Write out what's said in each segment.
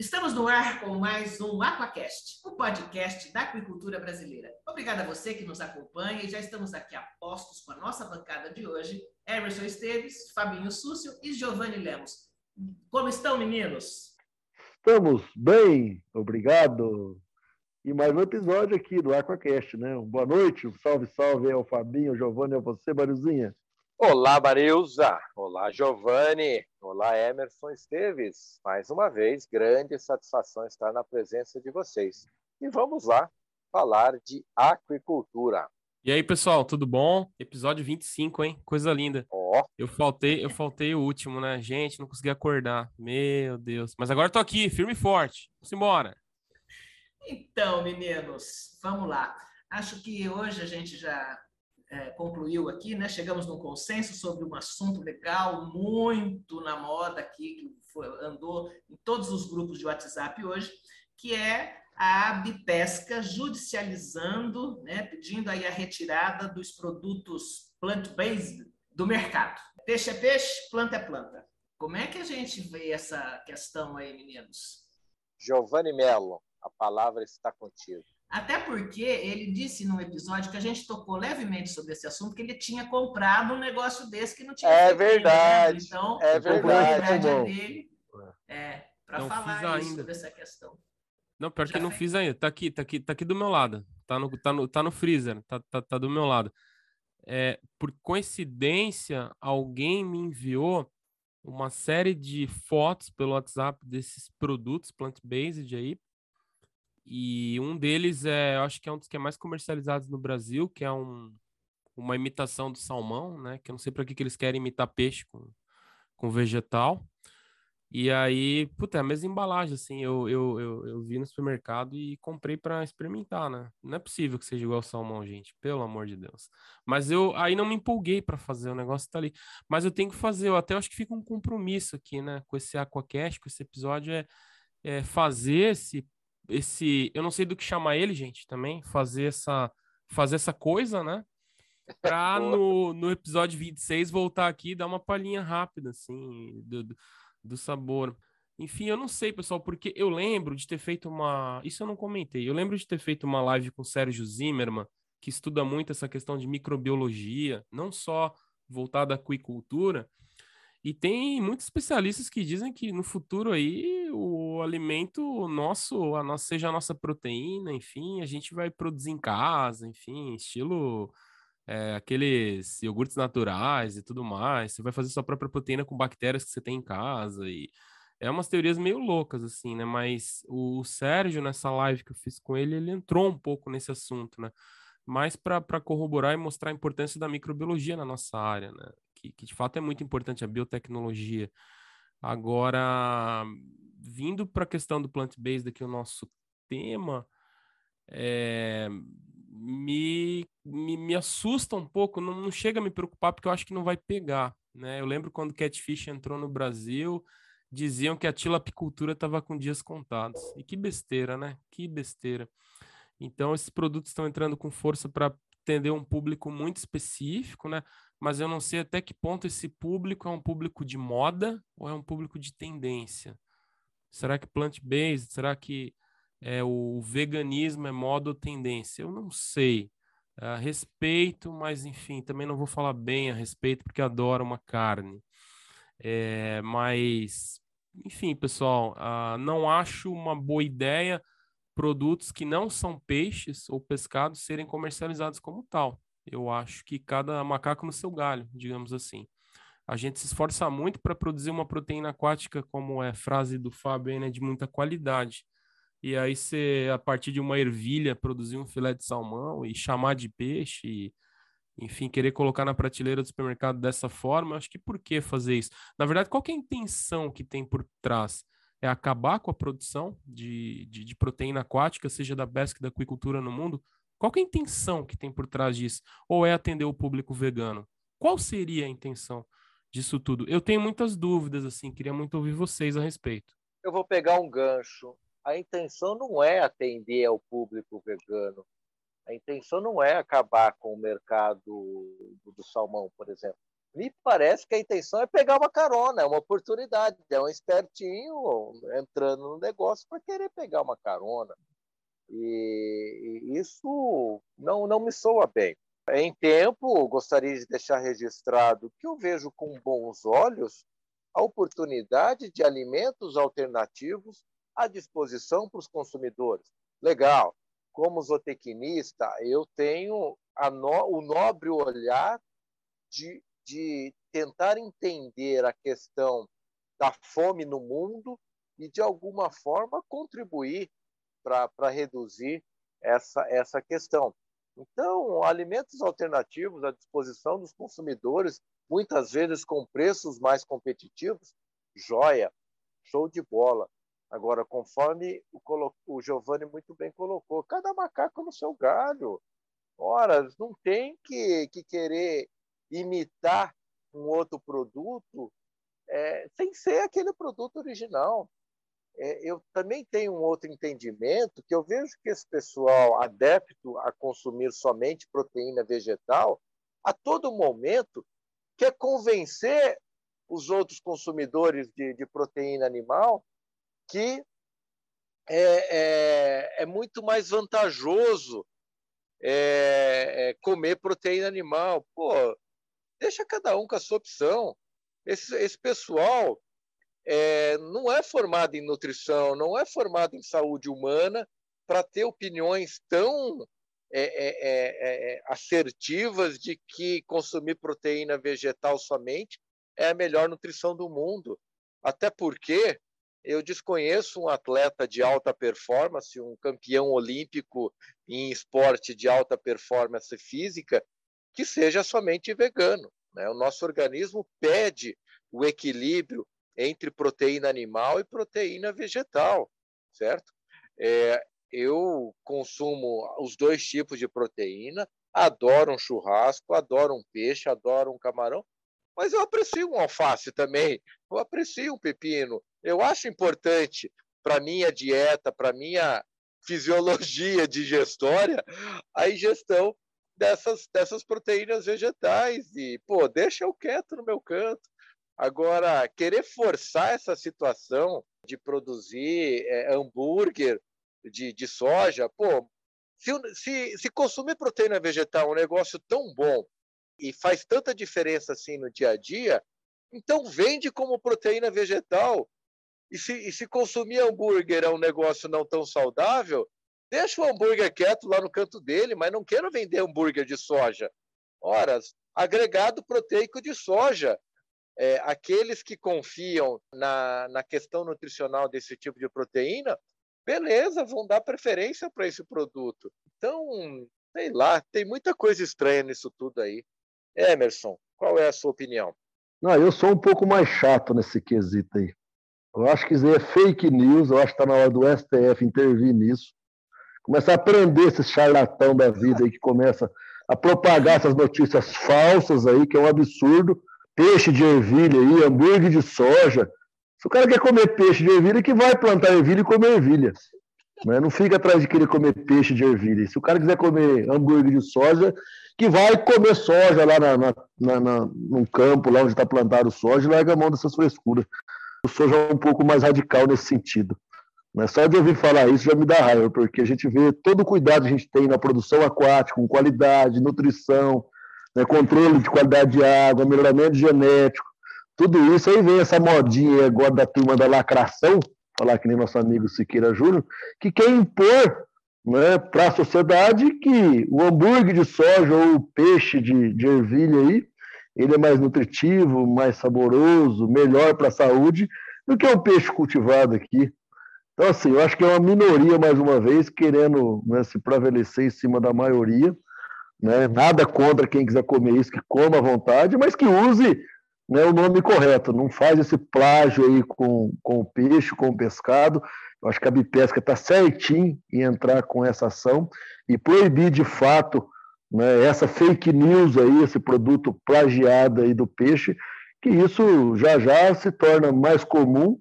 Estamos no ar com mais um Aquacast, o podcast da aquicultura brasileira. Obrigada a você que nos acompanha e já estamos aqui a postos com a nossa bancada de hoje, Emerson Esteves, Fabinho Súcio e Giovanni Lemos. Como estão, meninos? Estamos bem, obrigado. E mais um episódio aqui do Aquacast, né? Boa noite, salve, salve ao Fabinho, ao Giovanni, a você, Mariuzinha. Olá, Marilza. Olá, Giovanni. Olá, Emerson Esteves. Mais uma vez, grande satisfação estar na presença de vocês. E vamos lá falar de aquicultura. E aí, pessoal, tudo bom? Episódio 25, hein? Coisa linda. Ó. Oh. Eu faltei, eu faltei o último, né? Gente, não consegui acordar. Meu Deus. Mas agora tô aqui, firme e forte. Vamos embora. Então, meninos, vamos lá. Acho que hoje a gente já é, concluiu aqui, né? Chegamos num consenso sobre um assunto legal, muito na moda aqui, que foi, andou em todos os grupos de WhatsApp hoje, que é a Abipesca judicializando, né, pedindo aí a retirada dos produtos plant-based do mercado. Peixe é peixe, planta é planta. Como é que a gente vê essa questão aí, meninos? Giovanni Mello, a palavra está contigo. Até porque ele disse num episódio que a gente tocou levemente sobre esse assunto, que ele tinha comprado um negócio desse que não tinha. É verdade. Né? Então, é verdade. Dele é, para falar ainda. sobre essa questão. Não, pior Já que não fiz ainda. Tá aqui, tá aqui, tá aqui do meu lado. Tá no, tá no, tá no freezer. Tá, tá, tá do meu lado. É, por coincidência, alguém me enviou uma série de fotos pelo WhatsApp desses produtos plant-based aí e um deles é, eu acho que é um dos que é mais comercializados no Brasil, que é um, uma imitação do salmão, né? Que eu não sei para que, que eles querem imitar peixe com, com vegetal. E aí, puta, é a mesma embalagem, assim, eu, eu, eu, eu vi no supermercado e comprei para experimentar, né? Não é possível que seja igual ao salmão, gente, pelo amor de Deus. Mas eu aí não me empolguei para fazer, o negócio tá ali. Mas eu tenho que fazer, eu até acho que fica um compromisso aqui, né? Com esse Aquacast, com esse episódio, é, é fazer esse esse, eu não sei do que chamar ele, gente, também, fazer essa, fazer essa coisa, né? Pra no, no episódio 26 voltar aqui e dar uma palhinha rápida, assim, do, do sabor. Enfim, eu não sei, pessoal, porque eu lembro de ter feito uma. Isso eu não comentei. Eu lembro de ter feito uma live com o Sérgio Zimmermann, que estuda muito essa questão de microbiologia, não só voltada à aquicultura, e tem muitos especialistas que dizem que no futuro aí o alimento nosso, a nossa, seja a nossa proteína, enfim, a gente vai produzir em casa, enfim, estilo é, aqueles iogurtes naturais e tudo mais. Você vai fazer sua própria proteína com bactérias que você tem em casa e é umas teorias meio loucas assim, né? Mas o Sérgio nessa live que eu fiz com ele, ele entrou um pouco nesse assunto, né? Mais para corroborar e mostrar a importância da microbiologia na nossa área, né? Que, que de fato é muito importante, a biotecnologia. Agora, vindo para a questão do plant-based, aqui o nosso tema, é, me, me, me, assusta um pouco, não, não, chega a me preocupar, porque eu acho que não vai pegar. Né? Eu lembro quando Catfish entrou no Brasil, diziam que a tilapicultura estava com dias contados. E que besteira, né? Que besteira. Então, esses produtos estão entrando com força para atender um público muito específico, né? mas eu não sei até que ponto esse público é um público de moda ou é um público de tendência. Será que plant-based? Será que é, o veganismo é moda ou tendência? Eu não sei. Uh, respeito, mas enfim, também não vou falar bem a respeito porque adoro uma carne. É, mas, enfim, pessoal, uh, não acho uma boa ideia produtos que não são peixes ou pescados serem comercializados como tal. Eu acho que cada macaco no seu galho, digamos assim. A gente se esforça muito para produzir uma proteína aquática, como é frase do Fábio, né, de muita qualidade. E aí você, a partir de uma ervilha, produzir um filé de salmão e chamar de peixe, e, enfim, querer colocar na prateleira do supermercado dessa forma, acho que por que fazer isso? Na verdade, qual é a intenção que tem por trás? É acabar com a produção de, de, de proteína aquática, seja da pesca e da aquicultura no mundo? Qual é a intenção que tem por trás disso? Ou é atender o público vegano? Qual seria a intenção disso tudo? Eu tenho muitas dúvidas, assim, queria muito ouvir vocês a respeito. Eu vou pegar um gancho. A intenção não é atender ao público vegano. A intenção não é acabar com o mercado do salmão, por exemplo. Me parece que a intenção é pegar uma carona, é uma oportunidade, é um espertinho entrando no negócio para querer pegar uma carona. E, e isso não, não me soa bem. Em tempo, gostaria de deixar registrado que eu vejo com bons olhos a oportunidade de alimentos alternativos à disposição para os consumidores. Legal. Como zootecnista, eu tenho no, o nobre olhar de, de tentar entender a questão da fome no mundo e, de alguma forma, contribuir para reduzir essa, essa questão. Então, alimentos alternativos à disposição dos consumidores, muitas vezes com preços mais competitivos, joia, show de bola. Agora, conforme o, o Giovanni muito bem colocou, cada macaco no seu galho. Ora, não tem que, que querer imitar um outro produto é, sem ser aquele produto original é, eu também tenho um outro entendimento que eu vejo que esse pessoal adepto a consumir somente proteína vegetal, a todo momento quer convencer os outros consumidores de, de proteína animal que é, é, é muito mais vantajoso é, é comer proteína animal. Pô, deixa cada um com a sua opção. Esse, esse pessoal é, não é formado em nutrição, não é formado em saúde humana para ter opiniões tão é é, é, é, assertivas de que consumir proteína vegetal somente é a melhor nutrição do mundo. Até porque eu desconheço um atleta de alta performance, um campeão olímpico em esporte de alta performance física, que seja somente vegano. Né? O nosso organismo pede o equilíbrio entre proteína animal e proteína vegetal, certo? É, eu consumo os dois tipos de proteína, adoro um churrasco, adoro um peixe, adoro um camarão, mas eu aprecio um alface também, eu aprecio um pepino. Eu acho importante para minha dieta, para minha fisiologia digestória, a ingestão dessas, dessas proteínas vegetais. E, pô, deixa eu quieto no meu canto. Agora, querer forçar essa situação de produzir é, hambúrguer de, de soja, pô, se, se, se consumir proteína vegetal é um negócio tão bom e faz tanta diferença assim no dia a dia, então vende como proteína vegetal. E se, e se consumir hambúrguer é um negócio não tão saudável, deixa o hambúrguer quieto lá no canto dele, mas não quero vender hambúrguer de soja. Ora, agregado proteico de soja é, aqueles que confiam na, na questão nutricional desse tipo de proteína, beleza, vão dar preferência para esse produto. Então, sei lá, tem muita coisa estranha nisso tudo aí. Emerson, qual é a sua opinião? Não, eu sou um pouco mais chato nesse quesito aí. Eu acho que isso é fake news, eu acho que está na hora do STF intervir nisso. Começar a prender esse charlatão da vida aí que começa a propagar essas notícias falsas aí, que é um absurdo peixe de ervilha aí, hambúrguer de soja. Se o cara quer comer peixe de ervilha, que vai plantar ervilha e comer ervilha. Né? Não fica atrás de querer comer peixe de ervilha. Se o cara quiser comer hambúrguer de soja, que vai comer soja lá na, na, na, na num campo, lá onde está plantado soja, e larga a mão dessas frescuras. O soja é um pouco mais radical nesse sentido. Né? Só de ouvir falar isso já me dá raiva, porque a gente vê todo o cuidado que a gente tem na produção aquática, com qualidade, nutrição, né, controle de qualidade de água, melhoramento genético, tudo isso. Aí vem essa modinha agora da turma da lacração, falar que nem nosso amigo Siqueira Júnior, que quer impor né, para a sociedade que o hambúrguer de soja ou o peixe de, de ervilha aí, ele é mais nutritivo, mais saboroso, melhor para a saúde do que o peixe cultivado aqui. Então, assim, eu acho que é uma minoria, mais uma vez, querendo né, se prevalecer em cima da maioria. Né? Nada contra quem quiser comer isso, que coma à vontade, mas que use né, o nome correto. Não faz esse plágio aí com, com o peixe, com o pescado. Eu acho que a Bipesca está certinho em entrar com essa ação e proibir de fato né, essa fake news aí, esse produto plagiado aí do peixe, que isso já já se torna mais comum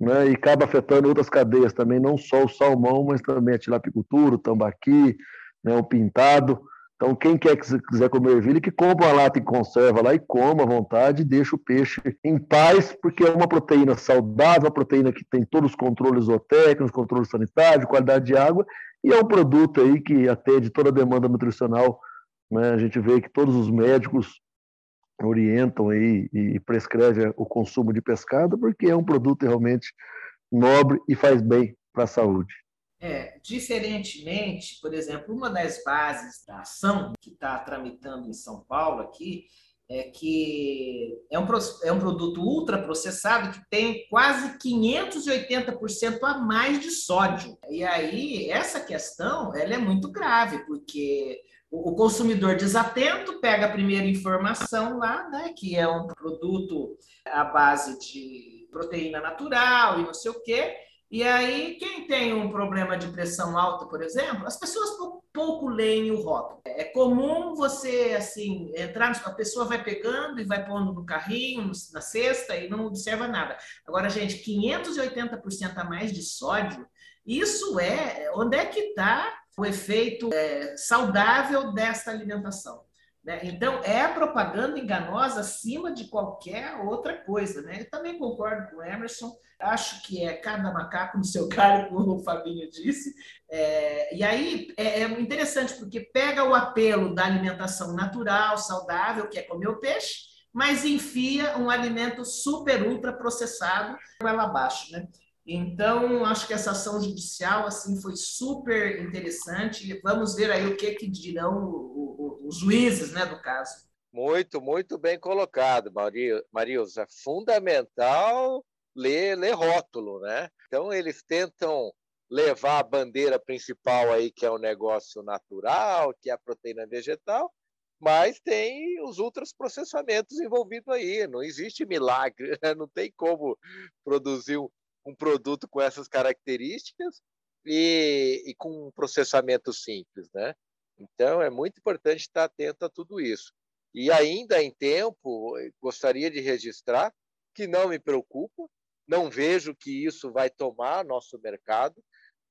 né, e acaba afetando outras cadeias também, não só o salmão, mas também a tilapicultura, o tambaqui, né, o pintado. Então, quem quer que quiser comer ervilha, que compra uma lata e conserva lá e coma à vontade, e deixa o peixe em paz, porque é uma proteína saudável, uma proteína que tem todos os controles zootécnicos, controle sanitário, qualidade de água, e é um produto aí que atende toda a demanda nutricional. Né? A gente vê que todos os médicos orientam aí e prescrevem o consumo de pescado, porque é um produto realmente nobre e faz bem para a saúde. É, diferentemente, por exemplo, uma das bases da ação que está tramitando em São Paulo aqui é que é um, é um produto ultraprocessado que tem quase 580% a mais de sódio. E aí, essa questão ela é muito grave, porque o consumidor desatento pega a primeira informação lá, né, que é um produto à base de proteína natural e não sei o quê, e aí, quem tem um problema de pressão alta, por exemplo, as pessoas pouco, pouco leem o rótulo. É comum você, assim, entrar, a pessoa vai pegando e vai pondo no carrinho, na cesta e não observa nada. Agora, gente, 580% a mais de sódio, isso é, onde é que está o efeito é, saudável desta alimentação? Né? Então, é propaganda enganosa acima de qualquer outra coisa. Né? Eu também concordo com o Emerson, acho que é cada macaco no seu galho, como o Fabinho disse. É, e aí é, é, interessante, porque pega o apelo da alimentação natural, saudável, que é comer o peixe, mas enfia um alimento super ultra processado ela abaixo. Né? Então, acho que essa ação judicial assim foi super interessante. Vamos ver aí o que, que dirão os juízes né, do caso. Muito, muito bem colocado, Marilza. É fundamental ler, ler rótulo, né? Então, eles tentam levar a bandeira principal aí, que é o negócio natural, que é a proteína vegetal, mas tem os outros processamentos envolvidos aí. Não existe milagre, né? não tem como produzir um produto com essas características e, e, com um processamento simples, né? Então é muito importante estar atento a tudo isso. E ainda em tempo, gostaria de registrar que não me preocupa, não vejo que isso vai tomar nosso mercado,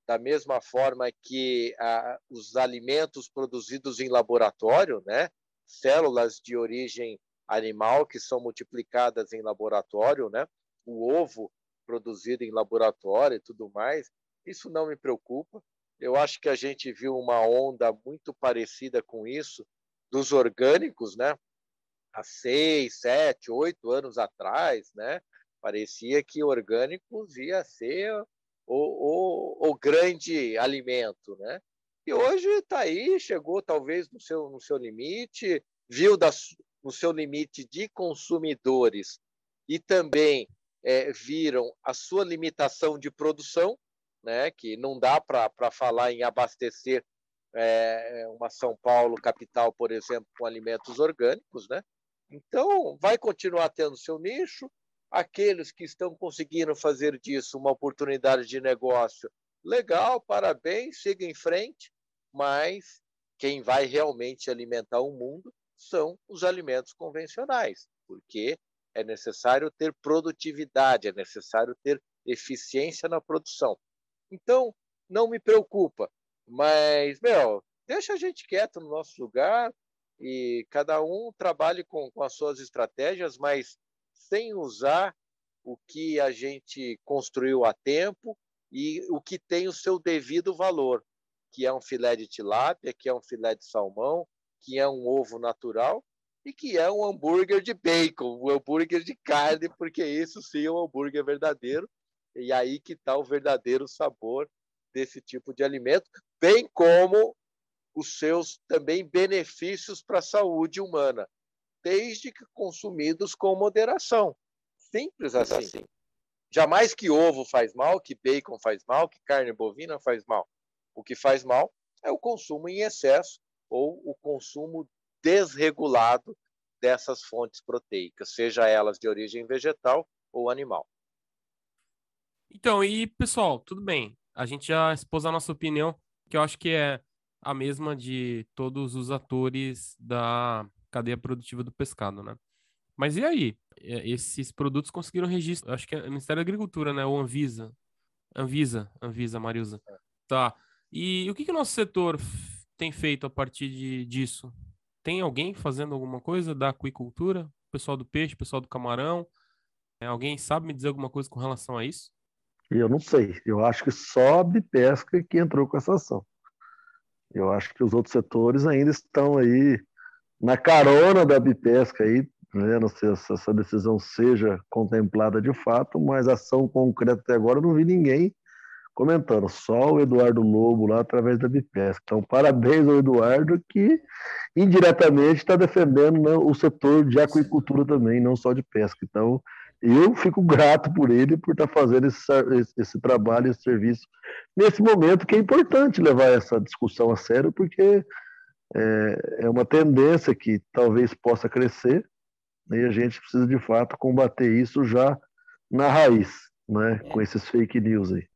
da mesma forma que ah, os alimentos produzidos em laboratório, né? Células de origem animal que são multiplicadas em laboratório, né? O ovo produzido em laboratório e tudo mais, isso não me preocupa. Eu acho que a gente viu uma onda muito parecida com isso dos orgânicos, né? Há seis, sete, oito anos atrás, né? Parecia que orgânicos ia ser o, o, o grande alimento, né? E hoje está aí, chegou talvez no seu, no seu limite, viu das, no seu limite de consumidores e também é, viram a sua limitação de produção, né, que não dá para falar em abastecer é, uma São Paulo capital, por exemplo, com alimentos orgânicos, né? Então, vai continuar tendo seu nicho. Aqueles que estão conseguindo fazer disso uma oportunidade de negócio, legal, parabéns, siga em frente. Mas quem vai realmente alimentar o mundo são os alimentos convencionais, porque é necessário ter produtividade, é necessário ter eficiência na produção. Então, não me preocupa, mas, meu, deixa a gente quieto no nosso lugar e cada um trabalhe com, com as suas estratégias, mas sem usar o que a gente construiu a tempo e o que tem o seu devido valor, que é um filé de tilápia, que é um filé de salmão, que é um ovo natural e que é um hambúrguer de bacon, um hambúrguer de carne, porque isso sim é um hambúrguer verdadeiro. E aí que está o verdadeiro sabor desse tipo de alimento, bem como os seus também benefícios para a saúde humana, desde que consumidos com moderação. Simples assim. assim. Jamais que ovo faz mal, que bacon faz mal, que carne bovina faz mal. O que faz mal é o consumo em excesso ou o consumo desregulado dessas fontes proteicas, seja elas de origem vegetal ou animal. Então, e pessoal, tudo bem. A gente já expôs a nossa opinião, que eu acho que é a mesma de todos os atores da cadeia produtiva do pescado, né? Mas e aí? Esses produtos conseguiram registro, acho que é o Ministério da Agricultura, né? Ou Anvisa. Anvisa, Anvisa, Marilza. É. Tá. E o que, que o nosso setor tem feito a partir de, disso? Tem alguém fazendo alguma coisa da aquicultura? Pessoal do peixe, pessoal do camarão? É, alguém sabe me dizer alguma coisa com relação a isso? Eu não sei. Eu acho que só a Bipesca que entrou com essa ação. Eu acho que os outros setores ainda estão aí na carona da Bipesca aí, né? não sei se essa decisão seja contemplada de fato, mas ação concreta até agora eu não vi ninguém comentando, só o Eduardo Lobo lá através da Bipesca. Então, parabéns ao Eduardo que indiretamente está defendendo né, o setor de aquicultura também, não só de pesca. Então, eu fico grato por ele por estar tá fazendo esse, esse trabalho, esse serviço nesse momento que é importante levar essa discussão a sério, porque é, é uma tendência que talvez possa crescer né, e a gente precisa de fato combater isso já na raiz, né, com esses fake news aí.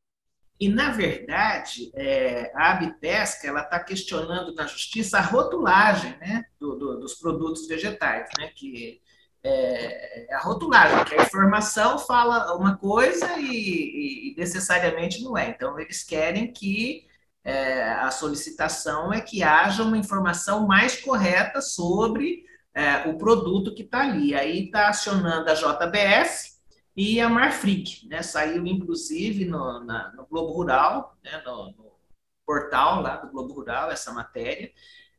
E, na verdade, é, a Abitesca está questionando na justiça a rotulagem né, do, do, dos produtos vegetais, né, que é, é, a rotulagem, que a informação fala uma coisa e, e necessariamente não é. Então, eles querem que é, a solicitação é que haja uma informação mais correta sobre é, o produto que está ali. Aí está acionando a JBS e a Marfrig, né? Saiu, inclusive, no, na, no Globo Rural, né? no, no portal lá do Globo Rural, essa matéria,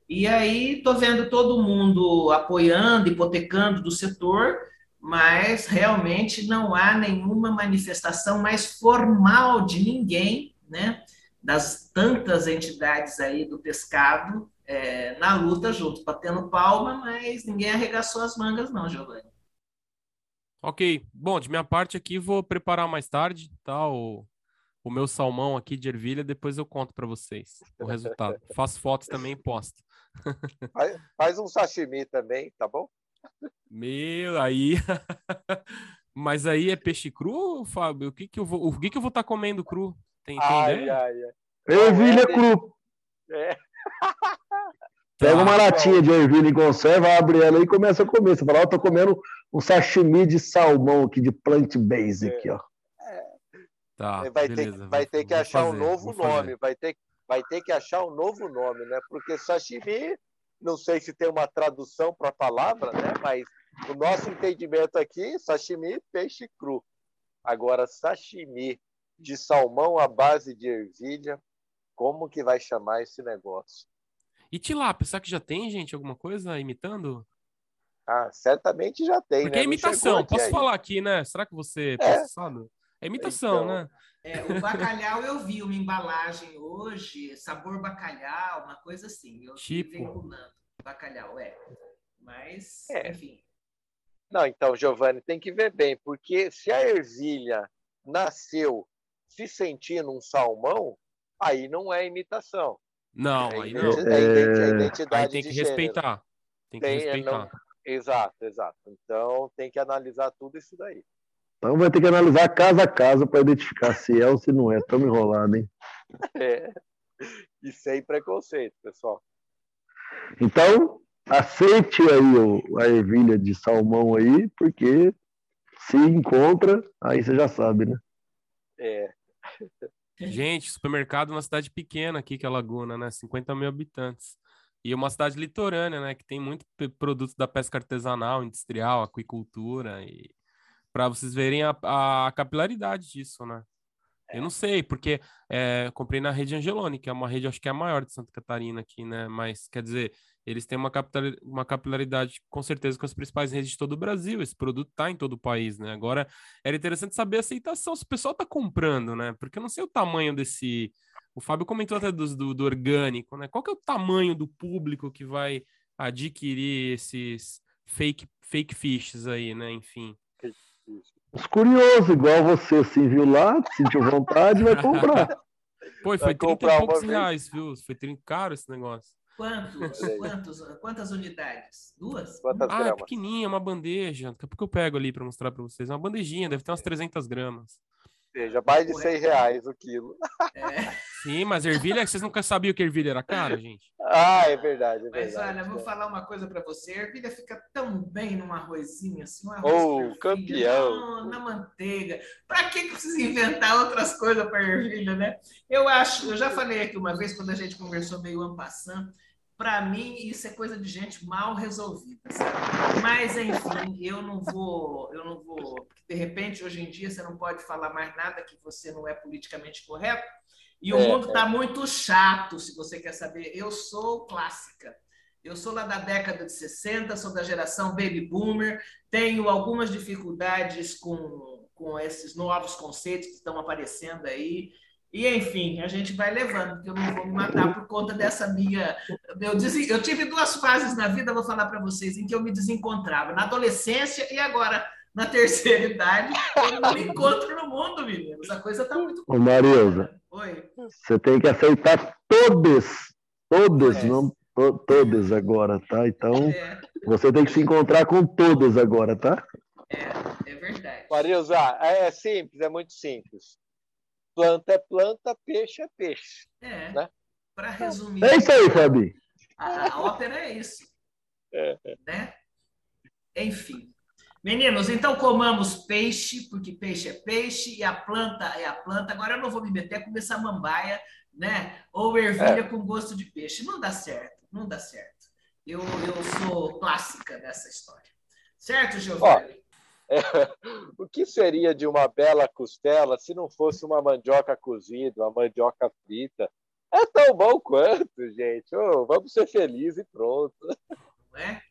e aí estou vendo todo mundo apoiando, hipotecando do setor, mas realmente não há nenhuma manifestação mais formal de ninguém, né, das tantas entidades aí do pescado é, na luta junto, batendo palma, mas ninguém arregaçou as mangas não, Giovanni. Ok, bom, de minha parte aqui vou preparar mais tarde, tá, o, o meu salmão aqui de ervilha, depois eu conto para vocês o resultado. Faço fotos também e posto. Faz, faz um sashimi também, tá bom? Meu, aí. Mas aí é peixe cru, Fábio? O que que eu vou, o que que eu vou estar tá comendo cru? Tem, tem ai, ideia? Ai, ai. Ervilha é, cru. É. Pega uma tá. latinha de ervilha em conserva, abre ela e começa a comer. Você fala, ó, tô comendo um sashimi de salmão aqui, de plant base aqui, ó. Tá, vai beleza, ter, vai ter que achar fazer, um novo nome, vai ter, vai ter que achar um novo nome, né? Porque sashimi, não sei se tem uma tradução para a palavra, né? Mas o nosso entendimento aqui, sashimi, peixe cru. Agora, sashimi de salmão à base de ervilha, como que vai chamar esse negócio? E tilápia, será que já tem, gente, alguma coisa imitando? Ah, certamente já tem, Porque né? é imitação, posso aí. falar aqui, né? Será que você é processado? É imitação, então, né? É, o bacalhau eu vi uma embalagem hoje, sabor bacalhau, uma coisa assim. Eu tipo. vinculando bacalhau, é. Mas, é. enfim. Não, então, Giovanni, tem que ver bem, porque se a ervilha nasceu se sentindo um salmão, aí não é imitação. Não, é aí não. É identidade aí tem que respeitar. Tem que tem, respeitar. Não... Exato, exato. Então tem que analisar tudo isso daí. Então vai ter que analisar casa a casa para identificar se é ou se não é. Estamos enrolados, hein? É. E sem preconceito, pessoal. Então, aceite aí o, a ervilha de salmão aí, porque se encontra, aí você já sabe, né? É. Gente, supermercado é uma cidade pequena aqui, que é Laguna, né? 50 mil habitantes. E uma cidade litorânea, né? Que tem muito produtos da pesca artesanal, industrial, aquicultura e para vocês verem a, a, capilaridade disso, né? Eu não sei, porque é, comprei na rede Angeloni, que é uma rede, acho que é a maior de Santa Catarina aqui, né? Mas, quer dizer, eles têm uma, uma capilaridade, com certeza, com as principais redes de todo o Brasil. Esse produto está em todo o país, né? Agora, era interessante saber a aceitação, se o pessoal está comprando, né? Porque eu não sei o tamanho desse... O Fábio comentou até do, do, do orgânico, né? Qual que é o tamanho do público que vai adquirir esses fake, fake fishes aí, né? Enfim. Os curiosos, igual você, assim, viu lá, sentiu vontade, vai comprar. Pô, foi 30 e poucos reais, viu? Foi 30 caro esse negócio. Quantos? Quantos? Quantas unidades? Duas? Quantas ah, gramas? pequenininha, uma bandeja. Daqui a pouco eu pego ali para mostrar para vocês. Uma bandejinha, deve ter umas 300 gramas. seja, mais de 100 reais o quilo. É. Sim, mas ervilha, vocês nunca sabiam que ervilha era cara, gente? Ah, é verdade, é mas verdade. olha, vou falar uma coisa para você. A ervilha fica tão bem num arrozinho, assim, um arroz oh, campeão. na manteiga. Para que precisa inventar outras coisas para ervilha, né? Eu acho, eu já falei aqui uma vez, quando a gente conversou meio ampassando, para mim isso é coisa de gente mal resolvida. Sabe? Mas enfim, eu não vou, eu não vou, de repente hoje em dia você não pode falar mais nada que você não é politicamente correto. E o é, mundo está é. muito chato, se você quer saber. Eu sou clássica. Eu sou lá da década de 60, sou da geração baby boomer, tenho algumas dificuldades com, com esses novos conceitos que estão aparecendo aí. E, enfim, a gente vai levando, porque eu não vou me matar por conta dessa minha. Eu, eu tive duas fases na vida, vou falar para vocês, em que eu me desencontrava: na adolescência e agora na terceira idade. Eu não me encontro no mundo, meninos. A coisa está muito. Ô, Marilza, Oi. Você tem que aceitar todas, todas, é. não to, todas agora, tá? Então, é. você tem que se encontrar com todas agora, tá? É, é verdade. Marilza, é simples, é muito simples planta é planta, peixe é peixe. É. Né? Para resumir. É isso aí, Fabi. A, a ópera é isso. É. Né? Enfim. Meninos, então comamos peixe, porque peixe é peixe, e a planta é a planta. Agora eu não vou me meter com essa mambaia, né? Ou ervilha é. com gosto de peixe. Não dá certo, não dá certo. Eu, eu sou clássica dessa história. Certo, Giovanni? É, o que seria de uma bela costela se não fosse uma mandioca cozida, uma mandioca frita? É tão bom quanto, gente. Oh, vamos ser felizes e pronto. Não é?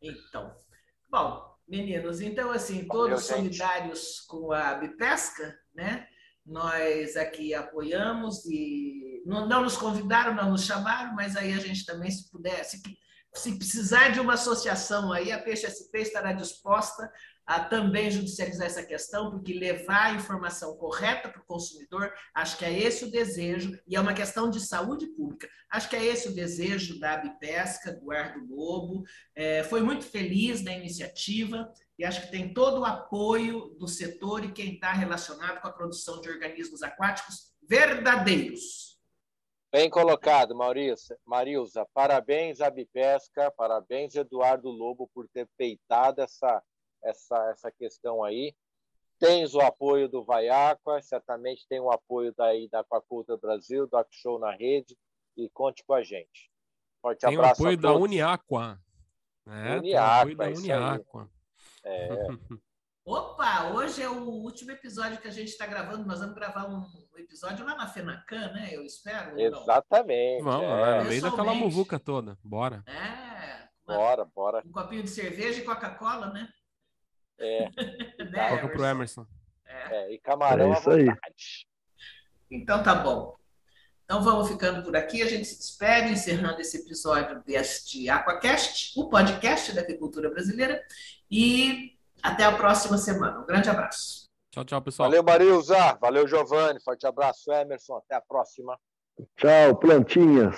Então. Bom, meninos, então assim, todos solidários com a Bipesca, né? Nós aqui apoiamos e não, não, nos convidaram, não nos chamaram, mas aí a gente também, se puder, se, se precisar de uma associação aí, a Peixe SP estará disposta a também judicializar essa questão, porque levar a informação correta para o consumidor, acho que é esse o desejo, e é uma questão de saúde pública. Acho que é esse o desejo da Abipesca, do Eduardo Lobo. É, foi muito feliz da iniciativa e acho que tem todo o apoio do setor e quem está relacionado com a produção de organismos aquáticos verdadeiros. Bem colocado, Maurício. Marilza, parabéns à Bipesca, parabéns Eduardo Lobo por ter peitado essa essa, essa questão aí. Tens o apoio do Vaiaqua, certamente tem o apoio daí da Aquacultura Brasil, do Show na rede, e conte com a gente. Forte tem abraço. Tem o apoio da Uniaqua. É, Uniaqua, tem o apoio da Uniaqua. É. Opa, hoje é o último episódio que a gente está gravando. Nós vamos gravar um episódio lá na Fenacan, né? Eu espero. Exatamente. Vamos, é. no meio daquela muvuca toda. Bora. É. Bora, bora. Um copinho de cerveja e Coca-Cola, né? É. né, Toca pro Emerson. É. é. e camarão é isso aí. Então tá bom. Então vamos ficando por aqui. A gente se despede, encerrando esse episódio deste Aquacast, o podcast da agricultura brasileira. E até a próxima semana. Um grande abraço. Tchau, tchau, pessoal. Valeu, Marilza. Valeu, Giovanni. Forte abraço, Emerson. Até a próxima. Tchau, plantinhas.